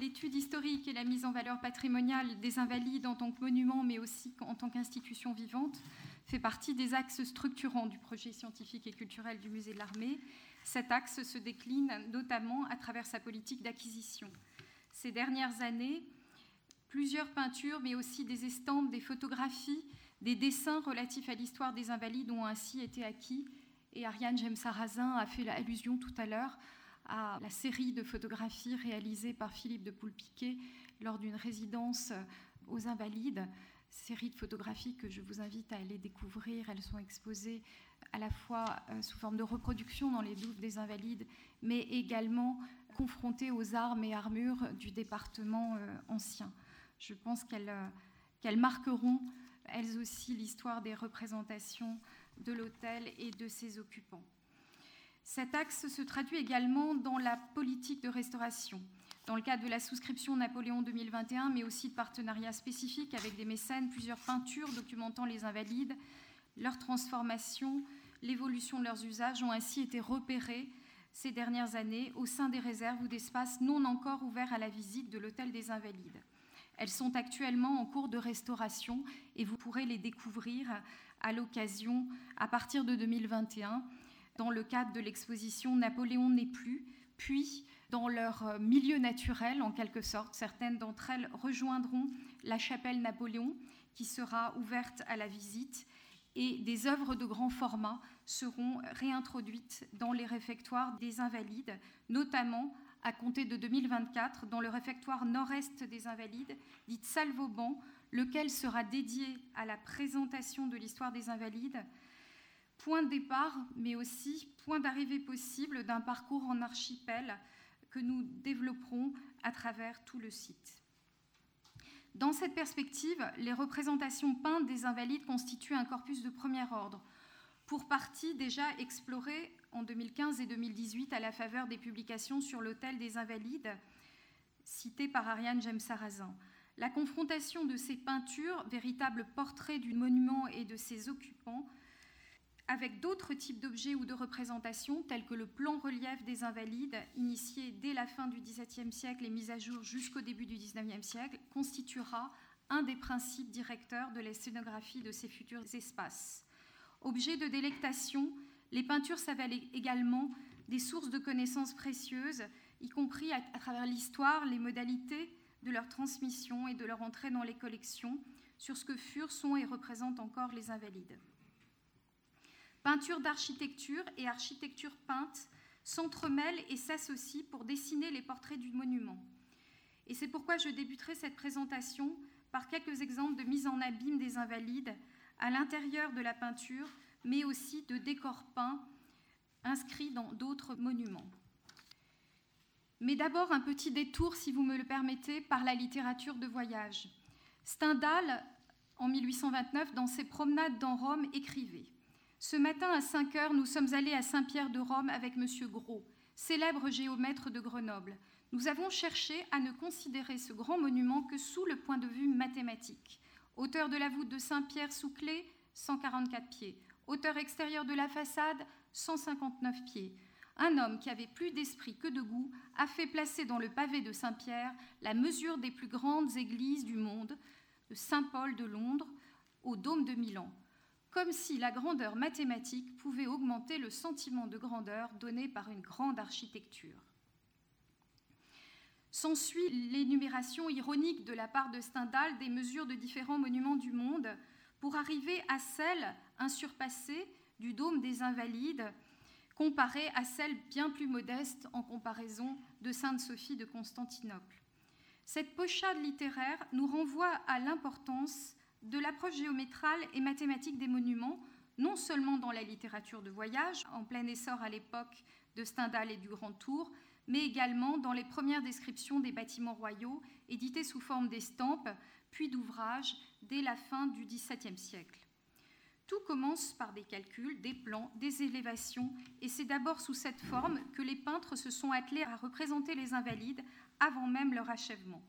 l'étude historique et la mise en valeur patrimoniale des invalides en tant que monument, mais aussi en tant qu'institution vivante, fait partie des axes structurants du projet scientifique et culturel du musée de l'armée. Cet axe se décline notamment à travers sa politique d'acquisition. Ces dernières années, plusieurs peintures, mais aussi des estampes, des photographies, des dessins relatifs à l'histoire des invalides ont ainsi été acquis. Et Ariane James-Sarrazin a fait allusion tout à l'heure à la série de photographies réalisées par Philippe de Poulpiquet lors d'une résidence aux Invalides. Série de photographies que je vous invite à aller découvrir. Elles sont exposées à la fois euh, sous forme de reproduction dans les douves des Invalides, mais également confrontées aux armes et armures du département euh, ancien. Je pense euh, qu'elles marqueront elles aussi l'histoire des représentations de l'hôtel et de ses occupants. Cet axe se traduit également dans la politique de restauration, dans le cadre de la souscription Napoléon 2021, mais aussi de partenariats spécifiques avec des mécènes, plusieurs peintures documentant les invalides, leur transformation, l'évolution de leurs usages ont ainsi été repérées ces dernières années au sein des réserves ou d'espaces non encore ouverts à la visite de l'Hôtel des Invalides. Elles sont actuellement en cours de restauration et vous pourrez les découvrir à l'occasion à partir de 2021 dans le cadre de l'exposition Napoléon n'est plus, puis dans leur euh, milieu naturel en quelque sorte. Certaines d'entre elles rejoindront la chapelle Napoléon qui sera ouverte à la visite et des œuvres de grand format seront réintroduites dans les réfectoires des Invalides, notamment à compter de 2024 dans le réfectoire nord-est des Invalides, dit Salvauban, lequel sera dédié à la présentation de l'histoire des Invalides, point de départ, mais aussi point d'arrivée possible d'un parcours en archipel que nous développerons à travers tout le site. Dans cette perspective, les représentations peintes des invalides constituent un corpus de premier ordre, pour partie déjà exploré en 2015 et 2018 à la faveur des publications sur l'Hôtel des Invalides, citées par Ariane James-Sarrazin. La confrontation de ces peintures, véritables portraits du monument et de ses occupants, avec d'autres types d'objets ou de représentations, tels que le plan relief des Invalides, initié dès la fin du XVIIe siècle et mis à jour jusqu'au début du XIXe siècle, constituera un des principes directeurs de la scénographie de ces futurs espaces. Objet de délectation, les peintures s'avèlent également des sources de connaissances précieuses, y compris à, travers l'histoire, les modalités de leur transmission et de leur entrée dans les collections, sur ce que furent, sont et représentent encore les Invalides. Peinture d'architecture et architecture peinte s'entremêlent et s'associent pour dessiner les portraits du monument. Et c'est pourquoi je débuterai cette présentation par quelques exemples de mise en abîme des invalides à l'intérieur de la peinture, mais aussi de décors peints inscrits dans d'autres monuments. Mais d'abord un petit détour, si vous me le permettez, par la littérature de voyage. Stendhal, en 1829, dans ses promenades dans Rome, écrivait ce matin à 5 heures, nous sommes allés à Saint-Pierre de Rome avec M. Gros, célèbre géomètre de Grenoble. Nous avons cherché à ne considérer ce grand monument que sous le point de vue mathématique. Hauteur de la voûte de Saint-Pierre sous clé, 144 pieds. Hauteur extérieure de la façade, 159 pieds. Un homme qui avait plus d'esprit que de goût a fait placer dans le pavé de Saint-Pierre la mesure des plus grandes églises du monde, de Saint-Paul de Londres au Dôme de Milan comme si la grandeur mathématique pouvait augmenter le sentiment de grandeur donné par une grande architecture. S'ensuit l'énumération ironique de la part de Stendhal des mesures de différents monuments du monde pour arriver à celle insurpassée du dôme des Invalides, comparée à celle bien plus modeste en comparaison de Sainte-Sophie de Constantinople. Cette pochade littéraire nous renvoie à l'importance de l'approche géométrale et mathématique des monuments, non seulement dans la littérature de voyage, en plein essor à l'époque de Stendhal et du Grand Tour, mais également dans les premières descriptions des bâtiments royaux, édités sous forme d'estampes, puis d'ouvrages dès la fin du XVIIe siècle. Tout commence par des calculs, des plans, des élévations, et c'est d'abord sous cette forme que les peintres se sont attelés à représenter les invalides avant même leur achèvement.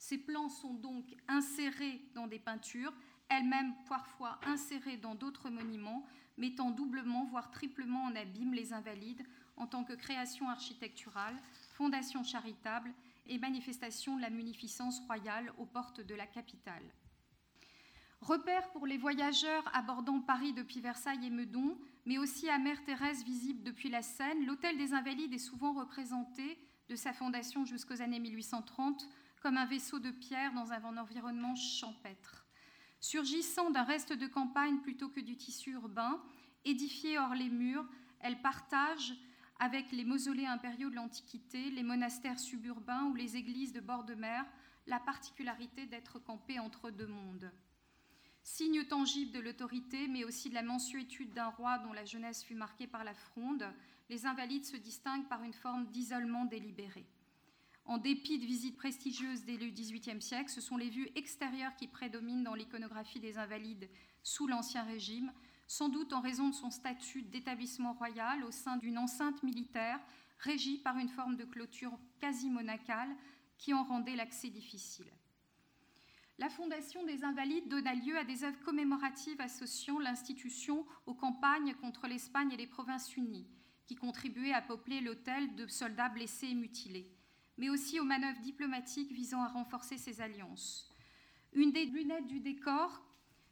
Ces plans sont donc insérés dans des peintures, elles-mêmes parfois insérées dans d'autres monuments, mettant doublement, voire triplement en abîme les invalides en tant que création architecturale, fondation charitable et manifestation de la munificence royale aux portes de la capitale. Repère pour les voyageurs abordant Paris depuis Versailles et Meudon, mais aussi à Mère Thérèse visible depuis la Seine, l'Hôtel des Invalides est souvent représenté, de sa fondation jusqu'aux années 1830, comme un vaisseau de pierre dans un environnement champêtre. Surgissant d'un reste de campagne plutôt que du tissu urbain, édifié hors les murs, elle partage avec les mausolées impériaux de l'Antiquité, les monastères suburbains ou les églises de bord de mer la particularité d'être campée entre deux mondes. Signe tangible de l'autorité, mais aussi de la mensuétude d'un roi dont la jeunesse fut marquée par la fronde, les invalides se distinguent par une forme d'isolement délibéré. En dépit de visites prestigieuses dès le XVIIIe siècle, ce sont les vues extérieures qui prédominent dans l'iconographie des invalides sous l'Ancien Régime, sans doute en raison de son statut d'établissement royal au sein d'une enceinte militaire régie par une forme de clôture quasi monacale qui en rendait l'accès difficile. La Fondation des Invalides donna lieu à des œuvres commémoratives associant l'institution aux campagnes contre l'Espagne et les provinces unies, qui contribuaient à peupler l'hôtel de soldats blessés et mutilés, mais aussi aux manœuvres diplomatiques visant à renforcer ces alliances. Une des lunettes du décor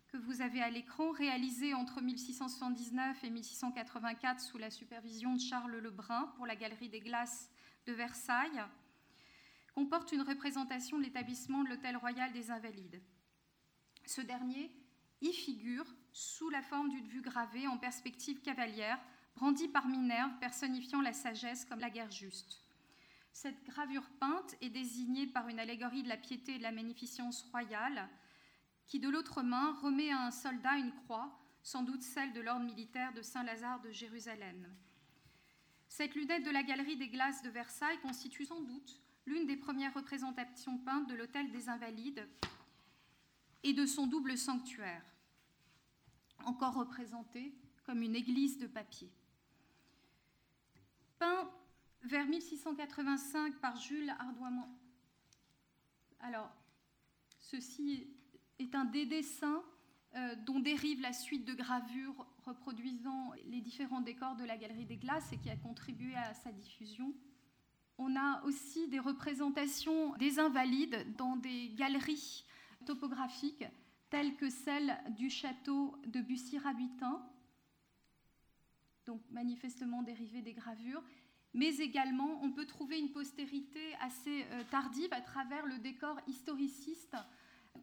que vous avez à l'écran, réalisée entre 1679 et 1684 sous la supervision de Charles Lebrun pour la Galerie des Glaces de Versailles, comporte une représentation de l'établissement de l'Hôtel Royal des Invalides. Ce dernier y figure sous la forme d'une vue gravée en perspective cavalière, brandie par Minerve, personnifiant la sagesse comme la guerre juste. Cette gravure peinte est désignée par une allégorie de la piété et de la magnificence royale, qui de l'autre main remet à un soldat une croix, sans doute celle de l'ordre militaire de Saint-Lazare de Jérusalem. Cette lunette de la galerie des glaces de Versailles constitue sans doute l'une des premières représentations peintes de l'Hôtel des Invalides et de son double sanctuaire, encore représenté comme une église de papier. Peint vers 1685 par Jules Ardoimont. Alors, ceci est un des dessins euh, dont dérive la suite de gravures reproduisant les différents décors de la Galerie des Glaces et qui a contribué à sa diffusion. On a aussi des représentations des invalides dans des galeries topographiques telles que celle du château de Bussy-Rabutin, donc manifestement dérivée des gravures, mais également on peut trouver une postérité assez euh, tardive à travers le décor historiciste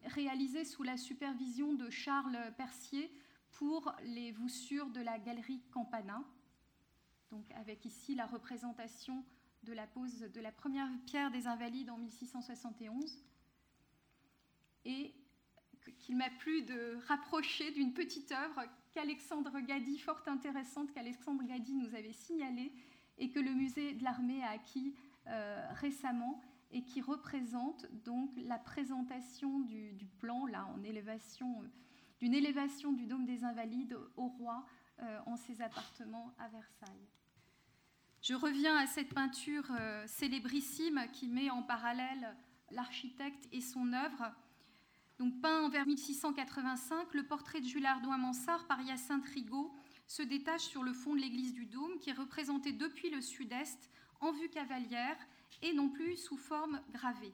réalisé sous la supervision de Charles Percier pour les voussures de la galerie Campana, donc avec ici la représentation de la pose de la première pierre des Invalides en 1671, et qu'il m'a plu de rapprocher d'une petite œuvre qu'Alexandre Gadi, fort intéressante, qu'Alexandre Gadi nous avait signalée et que le musée de l'armée a acquis euh, récemment et qui représente donc la présentation du, plan là en élévation euh, d'une élévation du dôme des Invalides au roi euh, en ses appartements à Versailles. Je reviens à cette peinture célébrissime qui met en parallèle l'architecte et son œuvre. Donc, peint vers 1685, le portrait de Jules Ardouin-Mansart par Hyacinthe Rigaud se détache sur le fond de l'église du Dôme, qui est représentée depuis le sud-est en vue cavalière et non plus sous forme gravée.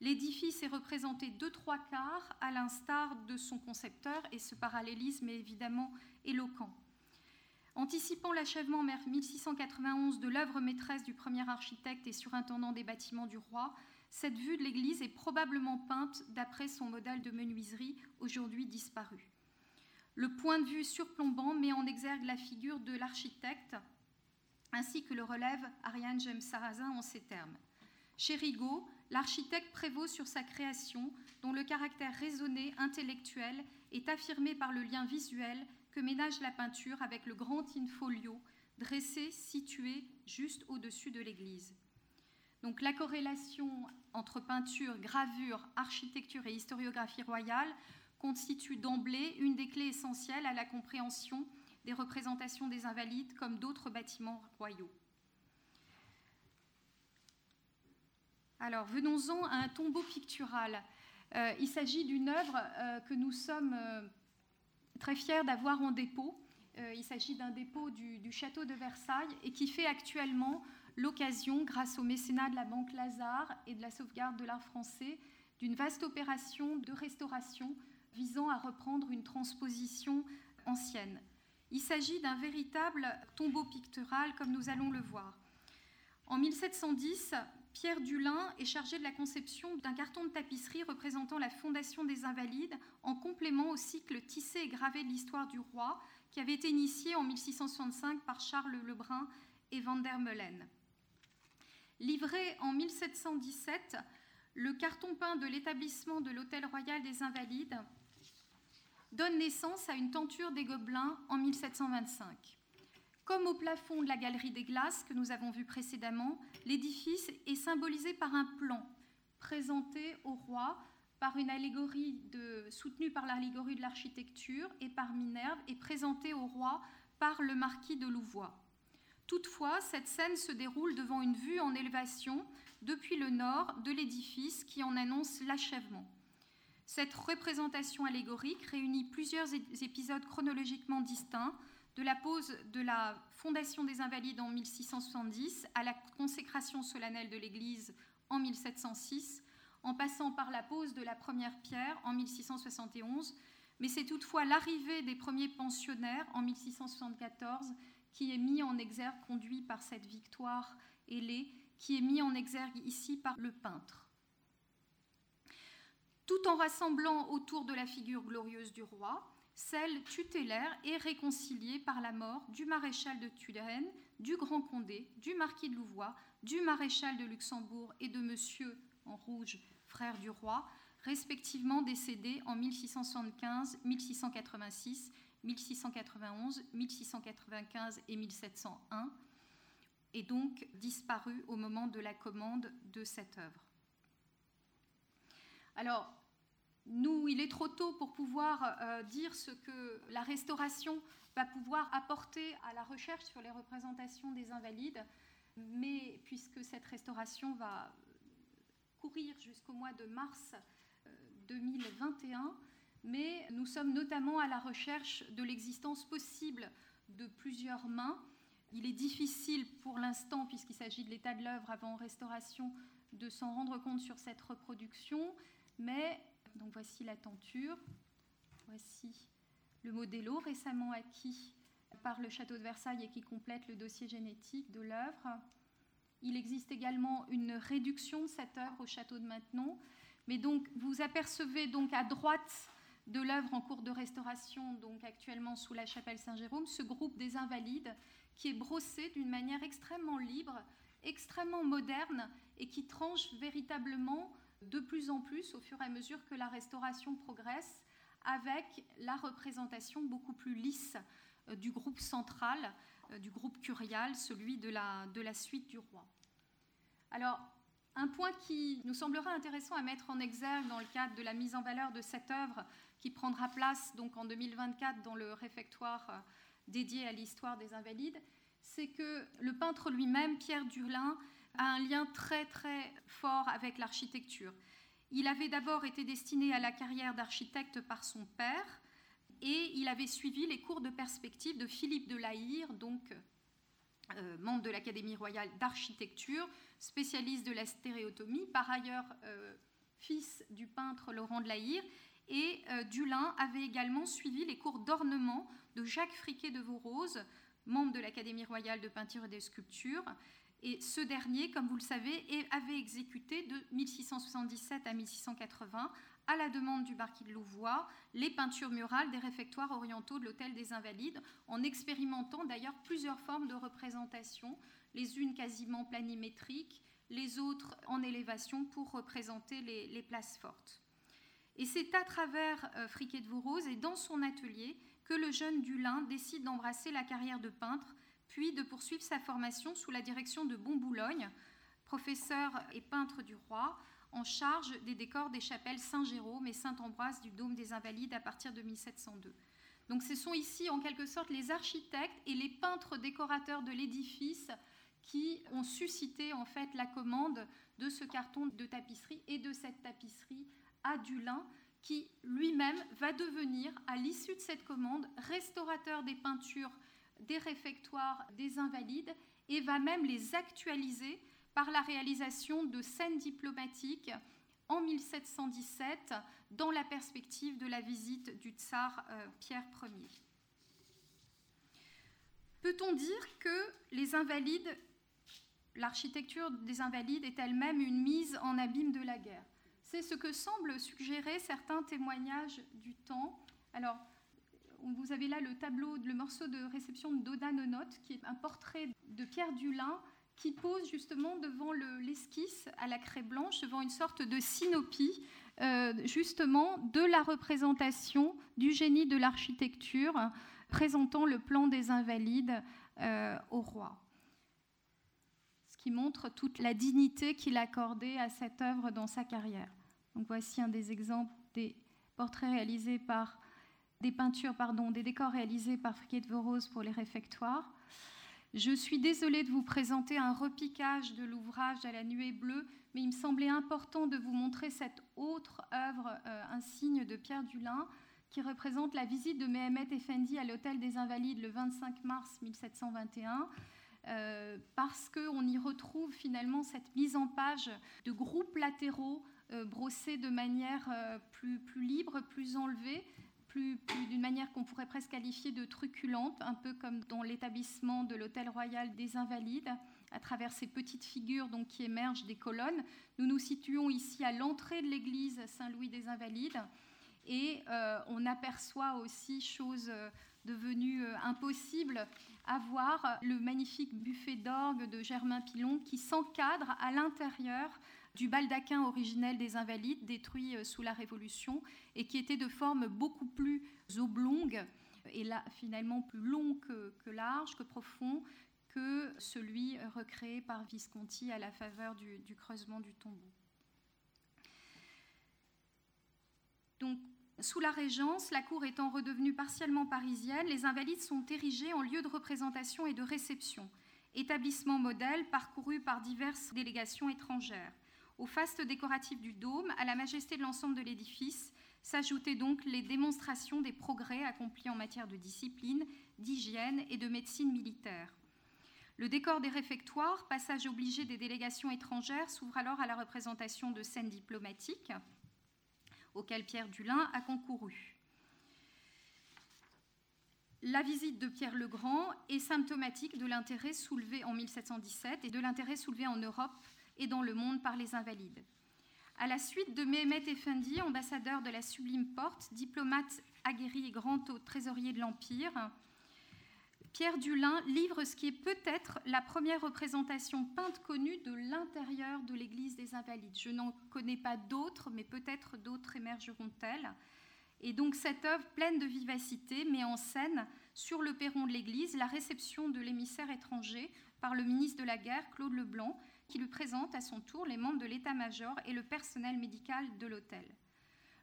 L'édifice est représenté de trois quarts, à l'instar de son concepteur, et ce parallélisme est évidemment éloquent. Anticipant l'achèvement 1691 de l'œuvre maîtresse du premier architecte et surintendant des bâtiments du roi, cette vue de l'église est probablement peinte d'après son modèle de menuiserie, aujourd'hui disparu. Le point de vue surplombant met en exergue la figure de l'architecte, ainsi que le relève Ariane James Sarrazin en ces termes. Chez Rigaud, l'architecte prévaut sur sa création, dont le caractère raisonné, intellectuel, est affirmé par le lien visuel que ménage la peinture avec le grand in-folio dressé, situé juste au-dessus de l'église. Donc la corrélation entre peinture, gravure, architecture et historiographie royale constitue d'emblée une des clés essentielles à la compréhension des représentations des invalides comme d'autres bâtiments royaux. Alors venons-en à un tombeau pictural. Euh, il s'agit d'une œuvre euh, que nous sommes euh, très fiers d'avoir en dépôt. il s'agit d'un dépôt du, château de Versailles et qui fait actuellement l'occasion, grâce au mécénat de la Banque Lazare et de la sauvegarde de l'art français, d'une vaste opération de restauration visant à reprendre une transposition ancienne. Il s'agit d'un véritable tombeau pictural, comme nous allons le voir. En 1710, Pierre Dulin est chargé de la conception d'un carton de tapisserie représentant la fondation des Invalides, en complément au cycle tissé et gravé de l'histoire du roi, qui avait été initié en 1665 par Charles Lebrun et Van der Meulen. Livré en 1717, le carton peint de l'établissement de l'Hôtel Royal des Invalides donne naissance à une tenture des Gobelins en 1725. Comme au plafond de la galerie des glaces que nous avons vu précédemment, l'édifice est symbolisé par un plan présenté au roi par une allégorie de, soutenue par l'allégorie de l'architecture et par Minerve et présenté au roi par le marquis de Louvois. Toutefois, cette scène se déroule devant une vue en élévation depuis le nord de l'édifice qui en annonce l'achèvement. Cette représentation allégorique réunit plusieurs épisodes chronologiquement distincts, de la pose de la fondation des Invalides en 1670 à la consécration solennelle de l'Église en 1706, en passant par la pose de la première pierre en 1671, mais c'est toutefois l'arrivée des premiers pensionnaires en 1674 qui est mis en exergue, conduit par cette victoire ailée, qui est mis en exergue ici par le peintre. Tout en rassemblant autour de la figure glorieuse du roi, celle tutélaire est réconciliée par la mort du maréchal de Turenne, du Grand Condé, du marquis de Louvois, du maréchal de Luxembourg et de monsieur en rouge, frère du roi, respectivement décédés en 1675, 1686, 1691, 1695 et 1701, et donc disparus au moment de la commande de cette œuvre. Alors, nous, il est trop tôt pour pouvoir euh, dire ce que la restauration va pouvoir apporter à la recherche sur les représentations des invalides, mais puisque cette restauration va courir jusqu'au mois de mars 2021, euh, mais nous sommes notamment à la recherche de l'existence possible de plusieurs mains. Il est difficile pour l'instant, puisqu'il s'agit de l'état de l'œuvre avant restauration, de s'en rendre compte sur cette reproduction, mais donc voici la tenture, voici le modello récemment acquis par le château de Versailles et qui complète le dossier génétique de l'œuvre. Il existe également une réduction de cette œuvre au château de Maintenon, mais donc vous apercevez donc à droite de l'œuvre en cours de restauration, donc actuellement sous la chapelle Saint-Jérôme, ce groupe des Invalides qui est brossé d'une manière extrêmement libre, extrêmement moderne et qui tranche véritablement de plus en plus au fur et à mesure que la restauration progresse avec la représentation beaucoup plus lisse euh, du groupe central, euh, du groupe curial, celui de la, de la suite du roi. Alors, un point qui nous semblera intéressant à mettre en exergue dans le cadre de la mise en valeur de cette œuvre qui prendra place donc en 2024 dans le réfectoire euh, dédié à l'histoire des Invalides, c'est que le peintre lui-même, Pierre Durlin, a un lien très très fort avec l'architecture. Il avait d'abord été destiné à la carrière d'architecte par son père et il avait suivi les cours de perspective de Philippe de Laïr, donc euh, membre de l'Académie royale d'architecture, spécialiste de la stéréotomie, par ailleurs euh, fils du peintre Laurent de Laïr. Et euh, Dulin avait également suivi les cours d'ornement de Jacques Friquet de Vaurose, membre de l'Académie royale de peinture et de sculpture. Et ce dernier, comme vous le savez, avait exécuté de 1677 à 1680, à la demande du marquis de Louvois, les peintures murales des réfectoires orientaux de l'Hôtel des Invalides, en expérimentant d'ailleurs plusieurs formes de représentation, les unes quasiment planimétriques, les autres en élévation pour représenter les, places fortes. Et c'est à travers euh, Friquet de Vourose et dans son atelier que le jeune Dulin décide d'embrasser la carrière de peintre puis de poursuivre sa formation sous la direction de Boulogne, professeur et peintre du roi, en charge des décors des chapelles Saint-Jérôme et Saint-Ambroise du Dôme des Invalides à partir de 1702. Donc ce sont ici en quelque sorte les architectes et les peintres décorateurs de l'édifice qui ont suscité en fait la commande de ce carton de tapisserie et de cette tapisserie à Dulin qui lui-même va devenir à l'issue de cette commande restaurateur des peintures des réfectoires des invalides et va même les actualiser par la réalisation de scènes diplomatiques en 1717 dans la perspective de la visite du tsar euh, Pierre Ier. Peut-on dire que les invalides, l'architecture des invalides est elle-même une mise en abîme de la guerre? C'est ce que semblent suggérer certains témoignages du temps. Alors, vous avez là le tableau, le morceau de réception de Doda Nonote, qui est un portrait de Pierre Dulin qui pose justement devant l'esquisse à la craie blanche, devant une sorte de synopie, euh, justement, de la représentation du génie de l'architecture, présentant le plan des invalides euh, au roi. Ce qui montre toute la dignité qu'il accordait à cette œuvre dans sa carrière. Donc voici un des exemples des portraits réalisés par des peintures, pardon, des décors réalisés par Friquet de Vorose pour les réfectoires. Je suis désolée de vous présenter un repiquage de l'ouvrage à la nuée bleue, mais il me semblait important de vous montrer cette autre œuvre, euh, un signe de Pierre Dulin, qui représente la visite de Mehemet Effendi à l'Hôtel des Invalides le 25 mars 1721. Euh, parce qu'on y retrouve finalement cette mise en page de groupes latéraux euh, brossés de manière plus, plus, libre, plus enlevée, d'une manière qu'on pourrait presque qualifier de truculente, un peu comme dans l'établissement de l'Hôtel Royal des Invalides, à travers ces petites figures donc, qui émergent des colonnes. Nous nous situons ici à l'entrée de l'église Saint-Louis des Invalides et euh, on aperçoit aussi, chose euh, devenue euh, impossible, à voir le magnifique buffet d'orgue de Germain Pilon qui s'encadre à l'intérieur du baldaquin originel des Invalides, détruit euh, sous la Révolution, et qui était de forme beaucoup plus oblongue, et finalement plus long que, large, que profond, que celui recréé par Visconti à la faveur du, du creusement du tombeau. Donc, sous la Régence, la cour étant redevenue partiellement parisienne, les Invalides sont érigés en lieu de représentation et de réception, établissement modèle parcouru par diverses délégations étrangères. Au faste décoratif du dôme, à la majesté de l'ensemble de l'édifice, s'ajoutaient donc les démonstrations des progrès accomplis en matière de discipline, d'hygiène et de médecine militaire. Le décor des réfectoires, passage obligé des délégations étrangères, s'ouvre alors à la représentation de scènes diplomatiques, auxquelles Pierre Dulin a concouru. La visite de Pierre le Grand est symptomatique de l'intérêt soulevé en 1717 et de l'intérêt soulevé en Europe et dans le monde par les invalides. À la suite de Mehmet Effendi, ambassadeur de la Sublime Porte, diplomate aguerri et grand trésorier de l'Empire, Pierre Dulin livre ce qui est peut-être la première représentation peinte connue de l'intérieur de l'église des Invalides. Je n'en connais pas d'autres, mais peut-être d'autres émergeront-elles. Et donc cette œuvre pleine de vivacité met en scène sur le perron de l'église la réception de l'émissaire étranger par le ministre de la Guerre, Claude Leblanc, qui lui présente à son tour les membres de l'état-major et le personnel médical de l'hôtel.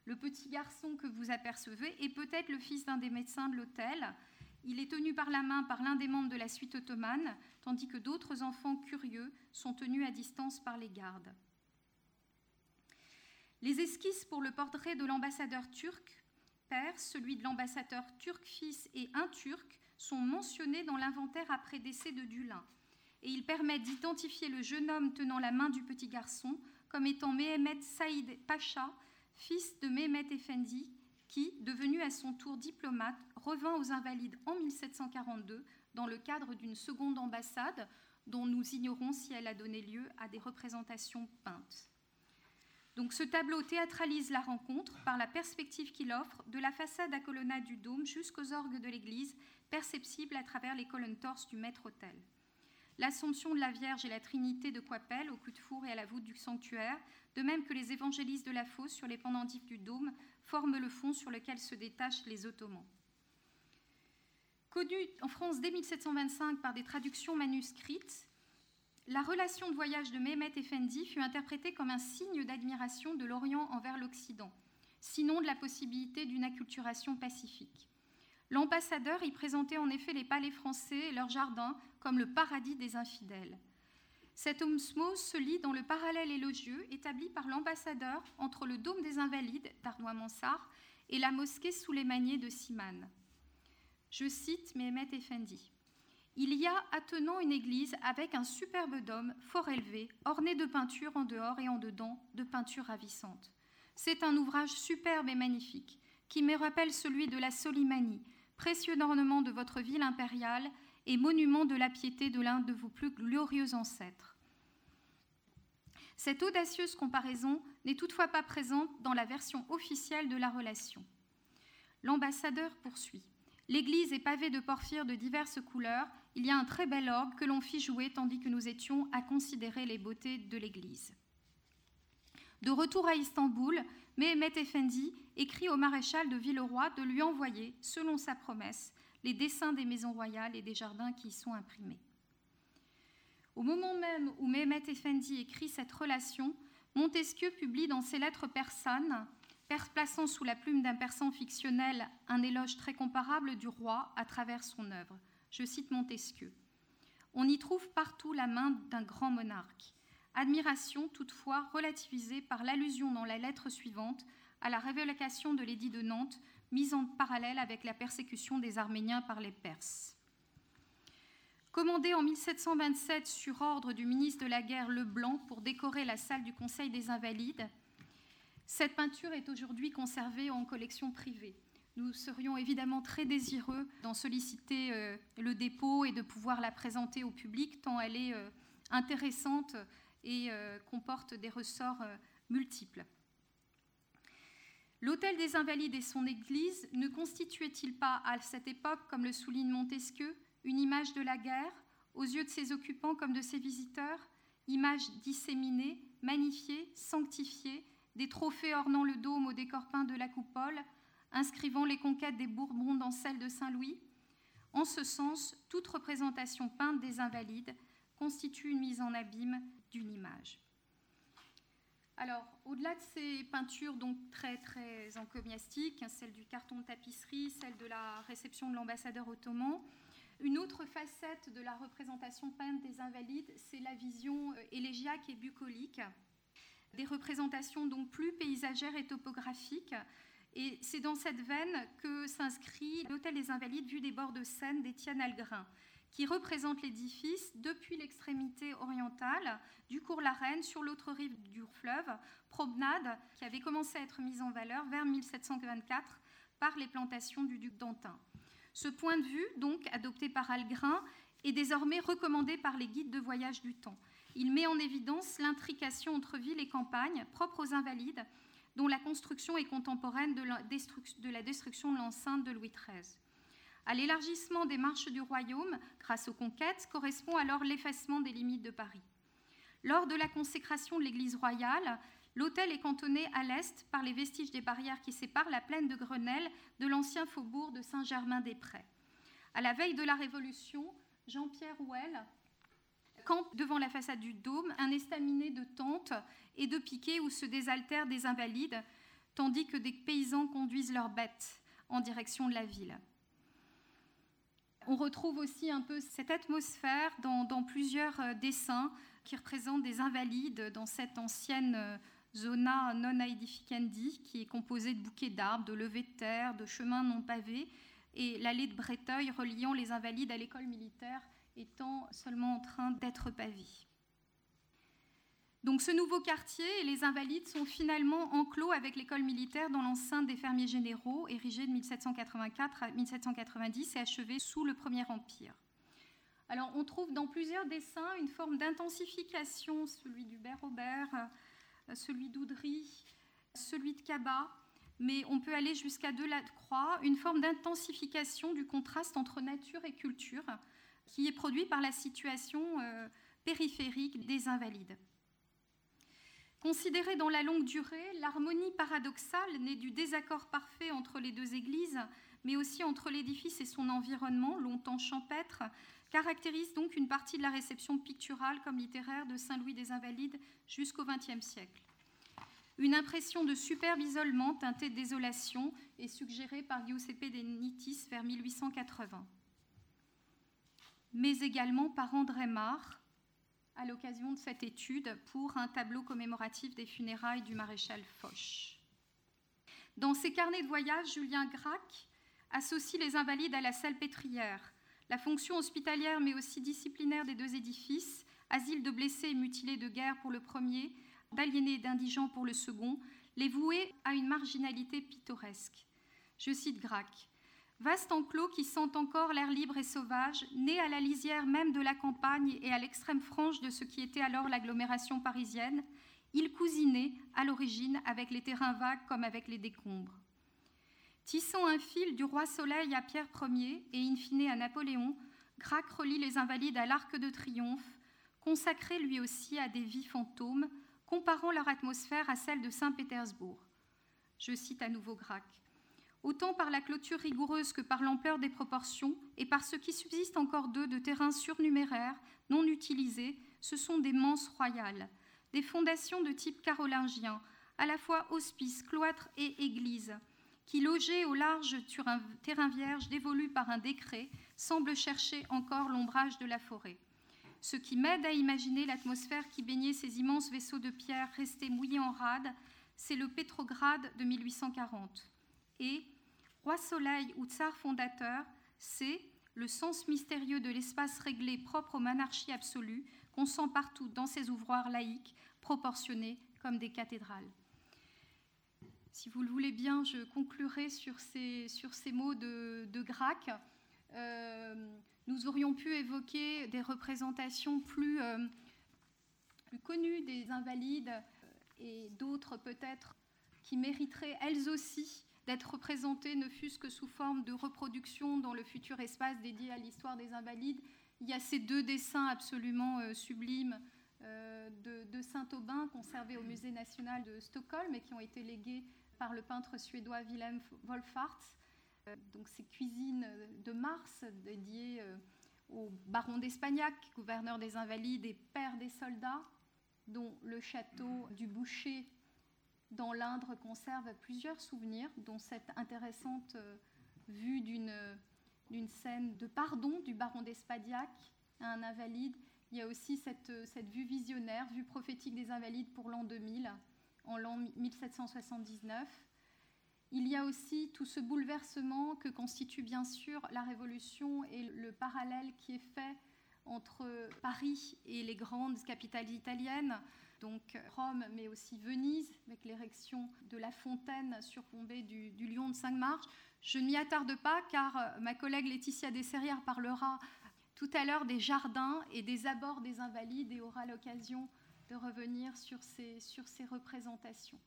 Le petit garçon que vous apercevez est peut-être le fils d'un des médecins de l'hôtel. Il est tenu par la main par l'un des membres de la suite ottomane, tandis que d'autres enfants curieux sont tenus à distance par les gardes. Les esquisses pour le portrait de l'ambassadeur turc, père, celui de l'ambassadeur turc fils et un turc sont mentionnés dans l'inventaire après décès de Dulin et il permet d'identifier le jeune homme tenant la main du petit garçon comme étant Mehmet Saïd Pacha, fils de Mehmet Effendi, qui, devenu à son tour diplomate, revint aux Invalides en 1742 dans le cadre d'une seconde ambassade dont nous ignorons si elle a donné lieu à des représentations peintes. Donc ce tableau théâtralise la rencontre par la perspective qu'il offre de la façade à colonnade du dôme jusqu'aux orgues de l'église, perceptibles à travers les colonnes torses du maître-autel l'Assomption de la Vierge et la Trinité de Coipel au cul de four et à la voûte du sanctuaire, de même que les évangélistes de la fosse sur les pendentifs du dôme, forment le fond sur lequel se détachent les Ottomans. Connu en France dès 1725 par des traductions manuscrites, la relation de voyage de Mehmet Effendi fut interprétée comme un signe d'admiration de l'Orient envers l'Occident, sinon de la possibilité d'une acculturation pacifique. L'ambassadeur y présentait en effet les palais français et leurs jardins comme le paradis des infidèles. Cette osmose se lit dans le parallèle élogieux établi par l'ambassadeur entre le dôme des Invalides d'Arnois-Mansart et la mosquée sous les maniers de Simane. Je cite Mehmet Effendi. il y a attenant une église avec un superbe dôme fort élevé, orné de peintures en dehors et en dedans, de peintures ravissantes. C'est un ouvrage superbe et magnifique, qui me rappelle celui de la Solimanie, précieux ornement de votre ville impériale et monument de la piété de l'un de vos plus glorieux ancêtres. Cette audacieuse comparaison n'est toutefois pas présente dans la version officielle de la relation. L'ambassadeur poursuit. L'église est pavée de porphyres de diverses couleurs. Il y a un très bel orgue que l'on fit jouer tandis que nous étions à considérer les beautés de l'église. De retour à Istanbul, Mehmet Effendi écrit au maréchal de Villeroy de lui envoyer, selon sa promesse, les dessins des maisons royales et des jardins qui y sont imprimés. Au moment même où Mehmet Effendi écrit cette relation, Montesquieu publie dans ses lettres persanes plaçant sous la plume d'un persan fictionnel un éloge très comparable du roi à travers son œuvre. Je cite Montesquieu. On y trouve partout la main d'un grand monarque. Admiration toutefois relativisée par l'allusion dans la lettre suivante à la révélation de l'édit de Nantes, mise en parallèle avec la persécution des Arméniens par les Perses. Commandé en 1727 sur ordre du ministre de la Guerre Leblanc pour décorer la salle du Conseil des Invalides, cette peinture est aujourd'hui conservée en collection privée. Nous serions évidemment très désireux d'en solliciter euh, le dépôt et de pouvoir la présenter au public, tant elle est euh, intéressante et euh, comporte des ressorts multiples. L'hôtel des Invalides et son église ne constituait-il pas à cette époque, comme le souligne Montesquieu, une image de la guerre, aux yeux de ses occupants comme de ses visiteurs, image disséminée, magnifiée, sanctifiée, des trophées ornant le dôme au décor peint de la coupole, inscrivant les conquêtes des Bourbons dans celle de Saint-Louis? En ce sens, toute représentation peinte des invalides constitue une mise en abîme d'une image. Alors, au-delà de ces peintures donc très très encomiastiques, celle du carton de tapisserie, celle de la réception de l'ambassadeur ottoman, une autre facette de la représentation peinte des invalides, c'est la vision euh, élégiaque et bucolique des représentations donc plus paysagères et topographiques. Et c'est dans cette veine que s'inscrit l'Hôtel des Invalides vu des bords de Seine d'Étienne Algrin, qui représente l'édifice depuis l'extrémité orientale du cours La Reine sur l'autre rive du fleuve, promenade qui avait commencé à être mise en valeur vers 1724 par les plantations du duc d'Antin. Ce point de vue, donc adopté par Algrin, est désormais recommandé par les guides de voyage du temps il met en évidence l'intrication entre ville et campagne, propre aux invalides, dont la construction est contemporaine de la, destruction de l'enceinte de Louis XIII. À l'élargissement des marches du royaume, grâce aux conquêtes, correspond alors l'effacement des limites de Paris. Lors de la consécration de l'église royale, l'hôtel est cantonné à l'est par les vestiges des barrières qui séparent la plaine de Grenelle de l'ancien faubourg de Saint-Germain-des-Prés. À la veille de la Révolution, Jean-Pierre Houel, campe devant la façade du dôme un estaminet de tentes et de piquets où se désaltèrent des invalides, tandis que des paysans conduisent leurs bêtes en direction de la ville. On retrouve aussi un peu cette atmosphère dans, plusieurs euh, dessins qui représentent des invalides dans cette ancienne euh, zona non aedificendi qui est composée de bouquets d'arbres, de levées de terre, de chemins non pavés et l'allée de Breteuil reliant les invalides à l'école militaire étant seulement en train d'être pavé. Donc ce nouveau quartier et les Invalides sont finalement enclos avec l'école militaire dans l'enceinte des fermiers généraux, érigée de 1784 à 1790 et achevée sous le Premier Empire. Alors on trouve dans plusieurs dessins une forme d'intensification, celui du Robert, celui d'Oudry, celui de Cabat, mais on peut aller jusqu'à Delacroix, une forme d'intensification du contraste entre nature et culture, qui est produit par la situation euh, périphérique des invalides. Considérée dans la longue durée, l'harmonie paradoxale née du désaccord parfait entre les deux églises, mais aussi entre l'édifice et son environnement, longtemps champêtre, caractérise donc une partie de la réception picturale comme littéraire de Saint-Louis des Invalides jusqu'au XXe siècle. Une impression de superbe isolement teintée de désolation est suggérée par Giuseppe de Nitis vers 1880 mais également par André Marr à l'occasion de cette étude pour un tableau commémoratif des funérailles du maréchal Foch. Dans ses carnets de voyage, Julien Gracq associe les invalides à la salpêtrière, La fonction hospitalière mais aussi disciplinaire des deux édifices, asile de blessés et mutilés de guerre pour le premier, d'aliénés et d'indigents pour le second, les vouait à une marginalité pittoresque. Je cite Grac. Vaste enclos qui sent encore l'air libre et sauvage, né à la lisière même de la campagne et à l'extrême frange de ce qui était alors l'agglomération parisienne, il cousinait à l'origine avec les terrains vagues comme avec les décombres. Tissant un fil du roi Soleil à Pierre Ier et in fine à Napoléon, Grac relie les invalides à l'Arc de Triomphe, consacré lui aussi à des vies fantômes, comparant leur atmosphère à celle de Saint-Pétersbourg. Je cite à nouveau Grac autant par la clôture rigoureuse que par l'ampleur des proportions, et par ce qui subsiste encore d'eux de terrains surnuméraires, non utilisés, ce sont des manses royales, des fondations de type carolingien, à la fois hospice, cloître et église, qui, logées au large sur un terrain vierge dévolu par un décret, semblent chercher encore l'ombrage de la forêt. Ce qui m'aide à imaginer l'atmosphère qui baignait ces immenses vaisseaux de pierre restés mouillés en rade, c'est le Pétrograd de 1840 et Roi Soleil ou Tsar fondateur, c'est le sens mystérieux de l'espace réglé propre aux monarchies absolues qu'on sent partout dans ces ouvroirs laïques proportionnés comme des cathédrales. Si vous le voulez bien, je conclurai sur ces, sur ces mots de, de Grac. Euh, nous aurions pu évoquer des représentations plus, euh, plus connues des invalides et d'autres peut-être qui mériteraient elles aussi d'être représentés, ne fût-ce que sous forme de reproduction dans le futur espace dédié à l'histoire des invalides. Il y a ces deux dessins absolument euh, sublimes euh, de, Saint-Aubin conservés au Musée national de Stockholm et qui ont été légués par le peintre suédois Wilhelm Wolfart. Euh, donc ces cuisines de Mars dédiées au baron d'Espagnac, gouverneur des Invalides et père des soldats, dont le château du Boucher dans l'Indre conserve plusieurs souvenirs, dont cette intéressante euh, vue d'une scène de pardon du baron d'Espadiac à un invalide. Il y a aussi cette, cette vue visionnaire, vue prophétique des invalides pour l'an 2000, en l'an 1779. Il y a aussi tout ce bouleversement que constitue bien sûr la Révolution et le parallèle qui est fait entre Paris et les grandes capitales italiennes, donc Rome, mais aussi Venise, avec l'érection de la fontaine surplombée du, lion de cinq marches. Je ne m'y attarde pas car euh, ma collègue Laetitia Desserrières parlera tout à l'heure des jardins et des abords des invalides et aura l'occasion de revenir sur ces, sur ces représentations.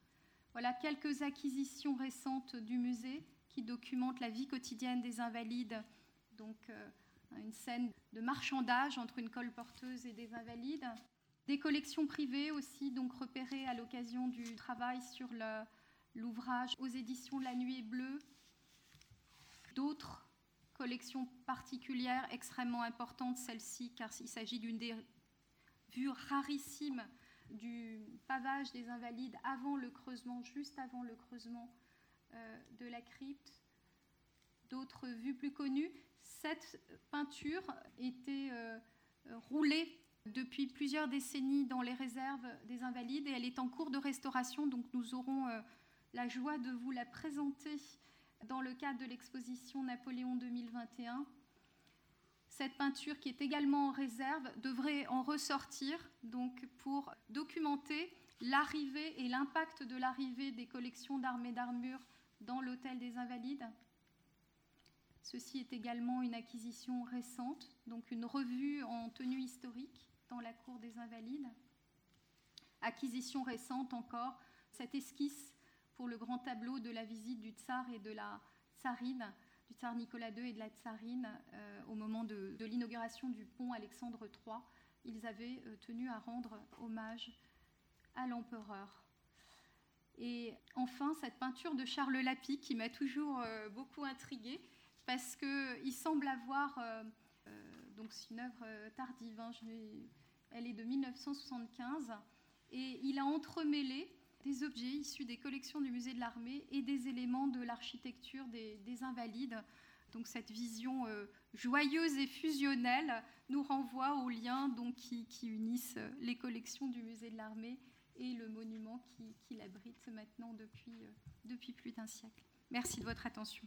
Voilà quelques acquisitions récentes du musée qui documentent la vie quotidienne des invalides. Donc, euh, une scène de marchandage entre une colporteuse et des invalides. Des collections privées aussi, donc repérées à l'occasion du travail sur l'ouvrage aux éditions La Nuit Bleue. D'autres collections particulières extrêmement importantes, celle-ci, car il s'agit d'une des vues rarissimes du pavage des Invalides avant le creusement, juste avant le creusement euh, de la crypte. D'autres vues plus connues. Cette peinture était euh, roulée depuis plusieurs décennies dans les réserves des Invalides et elle est en cours de restauration, donc nous aurons euh, la joie de vous la présenter dans le cadre de l'exposition Napoléon 2021. Cette peinture, qui est également en réserve, devrait en ressortir donc pour documenter l'arrivée et l'impact de l'arrivée des collections d'armes et d'armures dans l'hôtel des Invalides. Ceci est également une acquisition récente, donc une revue en tenue historique la cour des Invalides. Acquisition récente encore, cette esquisse pour le grand tableau de la visite du tsar et de la tsarine, du tsar Nicolas II et de la tsarine euh, au moment de, l'inauguration du pont Alexandre III. Ils avaient euh, tenu à rendre hommage à l'empereur. Et enfin, cette peinture de Charles Lapie qui m'a toujours euh, beaucoup intriguée parce qu'il semble avoir, donc c'est une œuvre tardive, hein, je vais elle est de 1975 et il a entremêlé des objets issus des collections du musée de l'armée et des éléments de l'architecture des, invalides. Donc cette vision euh, joyeuse et fusionnelle nous renvoie aux liens qui, unissent les collections du musée de l'armée et le monument qui, l'abrite maintenant euh, depuis plus d'un siècle. Merci de votre attention.